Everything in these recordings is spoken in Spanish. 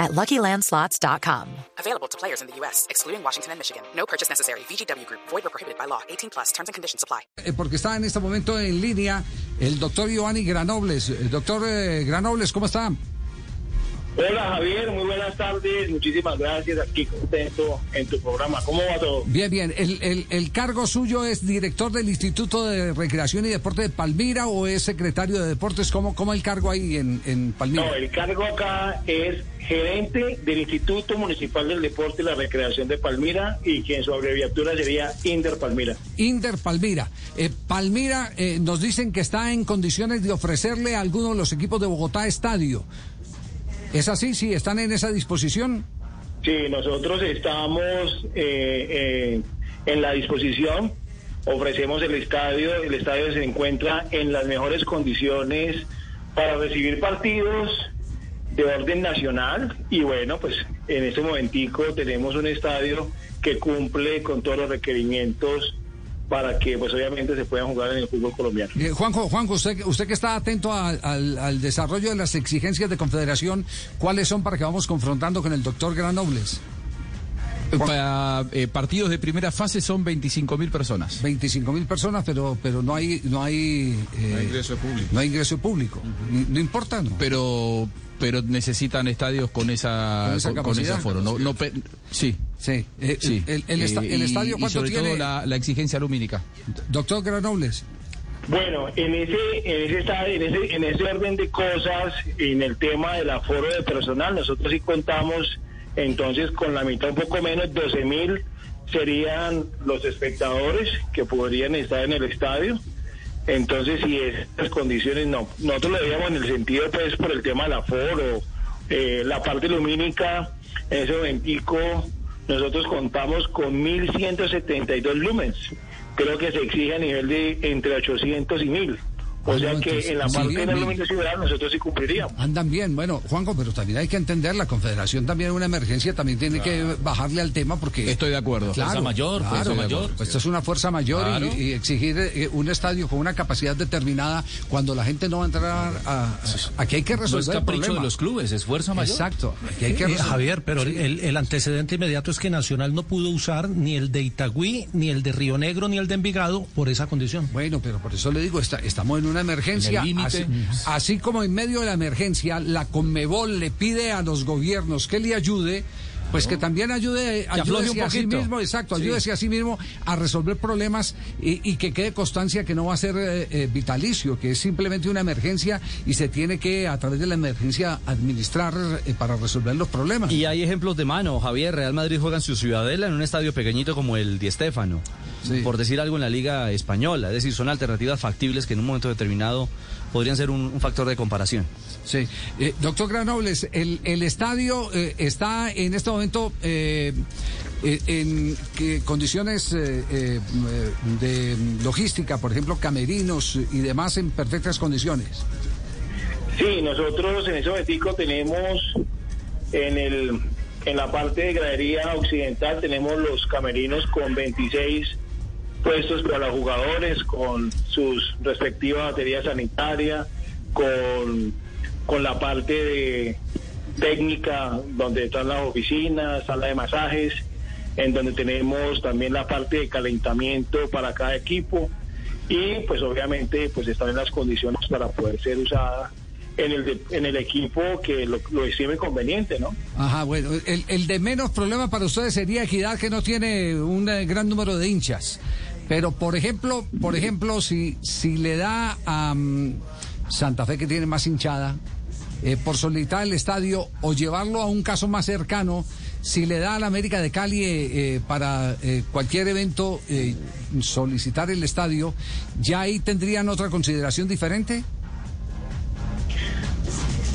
at LuckyLandSlots.com. Available to players in the U.S., excluding Washington and Michigan. No purchase necessary. VGW Group. Void or prohibited by law. 18 plus. Terms and conditions apply. Eh, porque está en este momento en línea el doctor Giovanni Granobles. Eh, Doctor eh, Granobles, ¿cómo está? Hola Javier, muy buenas tardes, muchísimas gracias, aquí contento en tu programa. ¿Cómo va todo? Bien, bien. ¿El, el, el cargo suyo es director del Instituto de Recreación y Deporte de Palmira o es secretario de Deportes? ¿Cómo, cómo el cargo ahí en, en Palmira? No, el cargo acá es gerente del Instituto Municipal del Deporte y la Recreación de Palmira y que en su abreviatura sería Inder Palmira. Inder Palmira. Eh, Palmira eh, nos dicen que está en condiciones de ofrecerle a alguno de los equipos de Bogotá estadio. ¿Es así? ¿Sí? ¿Están en esa disposición? Sí, nosotros estamos eh, eh, en la disposición, ofrecemos el estadio, el estadio se encuentra en las mejores condiciones para recibir partidos de orden nacional y bueno, pues en este momentico tenemos un estadio que cumple con todos los requerimientos para que pues obviamente se puedan jugar en el fútbol colombiano. Eh, Juanjo, Juanjo, usted, usted que está atento a- al, al desarrollo de las exigencias de confederación, ¿cuáles son para que vamos confrontando con el doctor Granobles? Para eh, partidos de primera fase son 25 mil personas. 25 mil personas, pero pero no hay no hay, eh, ingreso público. no hay ingreso público. No, importa, ¿no? Pero pero necesitan estadios con esa Con esa con, con capacidad. ese aforo. No, no sí, Sí. Eh, sí. El, el esta- Eh, el y- estadio y cuánto sobre tiene, todo la, la exigencia lumínica. doctor Granobles. Bueno, en ese, en ese, en ese, en ese orden de cosas, en el tema del aforo de personal, nosotros sí contamos entonces con la mitad, un poco menos, 12 mil serían los espectadores que podrían estar en el estadio. Entonces, si estas condiciones no, nosotros lo veíamos en el sentido, pues, por el tema del aforo, eh, la parte lumínica, en ese momentico, nosotros contamos con 1.172 lumens. Creo que se exige a nivel de entre 800 y 1.000. O Ah, sea no, que entonces, en la sí, parte de la mil. luminosidad nosotros sí cumpliríamos. Andan bien, bueno, Juanjo, pero también hay que entender, la confederación también es una emergencia, también tiene que bajarle al tema porque... Estoy de acuerdo. Claro, Fuerza mayor, claro, fuerza mayor. Esto es una fuerza mayor y- Claro. y, exigir eh, un estadio con una capacidad determinada cuando la gente no va a entrar a... a- aquí hay que No es resolver el capricho problema. de los clubes, es fuerza mayor. Exacto, aquí hay que Eh, resolver. Javier, pero el, el antecedente inmediato es que Nacional no pudo usar ni el de Itagüí, ni el de Río Negro, ni el de Envigado por esa condición. Bueno, pero por eso le digo, está- estamos en una emergencia. En el límite. así, así como en medio de la emergencia, la Conmebol le pide a los gobiernos que le ayude. Pues que también ayude, un a sí mismo, exacto, Sí. ayúdese a sí mismo a resolver problemas y, y que quede constancia que no va a ser eh, eh, vitalicio, que es simplemente una emergencia y se tiene que, a través de la emergencia, administrar eh, para resolver los problemas. Y hay ejemplos de mano, Javier. Real Madrid juega en su ciudadela en un estadio pequeñito como el Di Stéfano, Sí. por decir algo en la Liga Española. Es decir, son alternativas factibles que en un momento determinado podrían ser un, un factor de comparación. Sí. Eh, doctor Granobles, el, el estadio eh, está en este momento eh, eh, en condiciones eh, eh, de logística, por ejemplo, camerinos y demás en perfectas condiciones. Sí, nosotros en ese momentico tenemos en el en la parte de gradería occidental tenemos los camerinos con 26 puestos para los jugadores, con sus respectivas baterías sanitarias, con, con la parte de técnica donde están las oficinas, sala de masajes, en donde tenemos también la parte de calentamiento para cada equipo y pues obviamente pues están en las condiciones para poder ser usada en el, de- en el equipo que lo, lo estime conveniente, ¿no? Ajá, bueno, el, el de menos problema para ustedes sería Equidad, que no tiene un eh, gran número de hinchas. Pero, por ejemplo, por ejemplo, si, si le da a mm, Santa Fe, que tiene más hinchada, eh, por solicitar el estadio o llevarlo a un caso más cercano, si le da a la América de Cali eh, eh, para eh, cualquier evento solicitar el estadio, ¿ya ahí tendrían otra consideración diferente?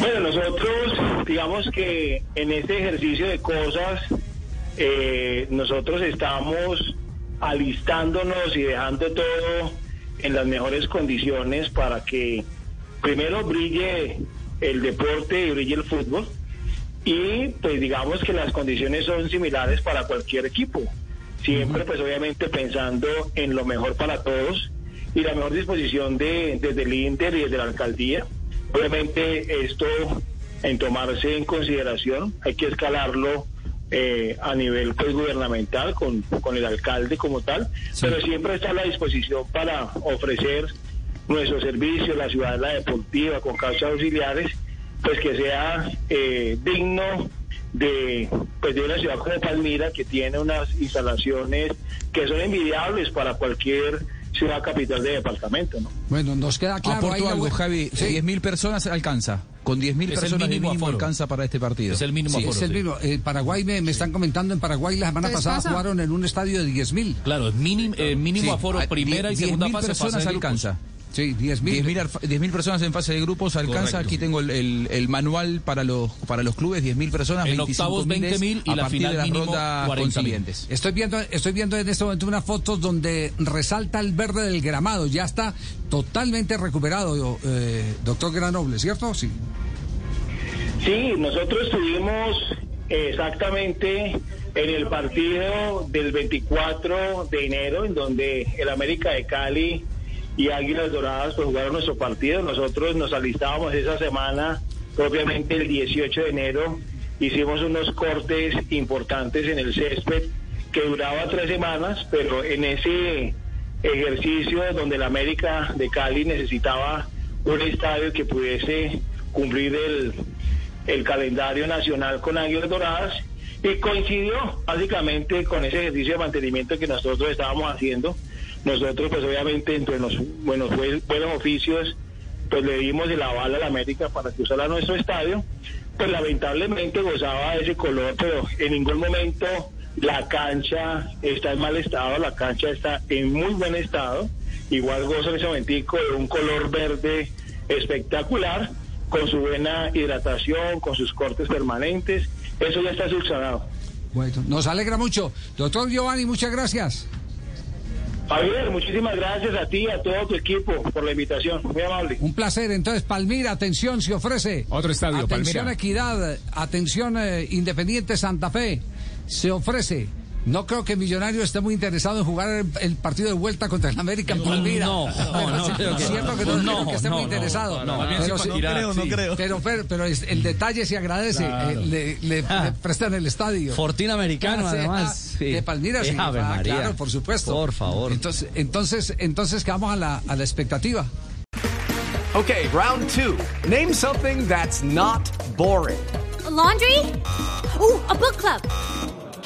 Bueno, nosotros, digamos que en este ejercicio de cosas, nosotros estamos alistándonos y dejando todo en las mejores condiciones para que primero brille el deporte y brille el fútbol y pues digamos que las condiciones son similares para cualquier equipo. Siempre pues obviamente pensando en lo mejor para todos y la mejor disposición de, desde el Inter y desde la alcaldía. Obviamente esto en tomarse en consideración, hay que escalarlo eh, a nivel pues gubernamental con, con el alcalde como tal, pero siempre está a la disposición para ofrecer nuestro servicio, la ciudad la deportiva, con causas auxiliares, pues que sea eh, digno de pues de una ciudad como Palmira que tiene unas instalaciones que son envidiables para cualquier ciudad capital de departamento, ¿no? Bueno, nos queda claro. Aporto algo, bu- Javi. Sí. 10.000 personas alcanza. Con 10.000 Es el personas de mínimo mínimo aforo. alcanza para este partido. Es el mínimo Sí, aforo. es el sí. mismo. Eh, Paraguay me, me están comentando en Paraguay la semana pasada pasa. jugaron en un estadio de 10.000. Claro, es mínimo, eh, mínimo Sí, aforo a- primera y segunda 10.000 fase. personas fase alcanza. Sí, 10.000. 10.000 arfa- 10.000 personas en fase de grupos alcanza. Correcto. Aquí tengo el, el- el manual para los para los clubes, 10.000 personas, En 25.000 octavos, 20.000 y a la partir final de las rondas 40.000. consiguientes. Estoy viendo, estoy viendo en este momento unas fotos donde resalta el verde del gramado. Ya está totalmente recuperado, eh, doctor Granoble, ¿cierto? Sí. Sí, nosotros estuvimos exactamente en el partido del 24 de enero, en donde el América de Cali y Águilas Doradas pues, jugaron nuestro partido. Nosotros nos alistábamos esa semana, propiamente el 18 de enero, hicimos unos cortes importantes en el césped que duraba tres semanas, pero en ese ejercicio donde el América de Cali necesitaba un estadio que pudiese cumplir el, el calendario nacional con Águilas Doradas y coincidió básicamente con ese ejercicio de mantenimiento que nosotros estábamos haciendo. Nosotros pues obviamente entre los buenos, buenos oficios pues le dimos el aval a la América para que usara nuestro estadio, pues lamentablemente gozaba de ese color, pero en ningún momento la cancha está en mal estado, la cancha está en muy buen estado, igual goza en ese momentico de un color verde espectacular, con su buena hidratación, con sus cortes permanentes, eso ya está subsanado. Bueno, nos alegra mucho. Doctor Giovanni, muchas gracias. Javier, muchísimas gracias a ti y a todo tu equipo por la invitación, muy amable. Un placer. Entonces, Palmira, atención, se ofrece. Otro estadio, Atención, Palmira. Equidad. Atención, eh, Independiente Santa Fe. Se ofrece. No creo que Millonario esté muy interesado en jugar el, el partido de vuelta contra el América en Palmira. no, no, sí, creo que- cierto que no, no, creo que esté no, muy no, interesado. no, no, pero, sí- simpatizar, sí. pero, pero, pero es- el detalle se agradece. eh, le, le- le prestan el estadio. Fortín americano, Ah, además. ah, sí. De Palmira, sí. Ave Ah, María. claro, por supuesto. Por favor. Entonces, entonces, entonces quedamos a la, a la expectativa. Okay, round two. Name something that's not boring. A laundry? Ooh, a book club.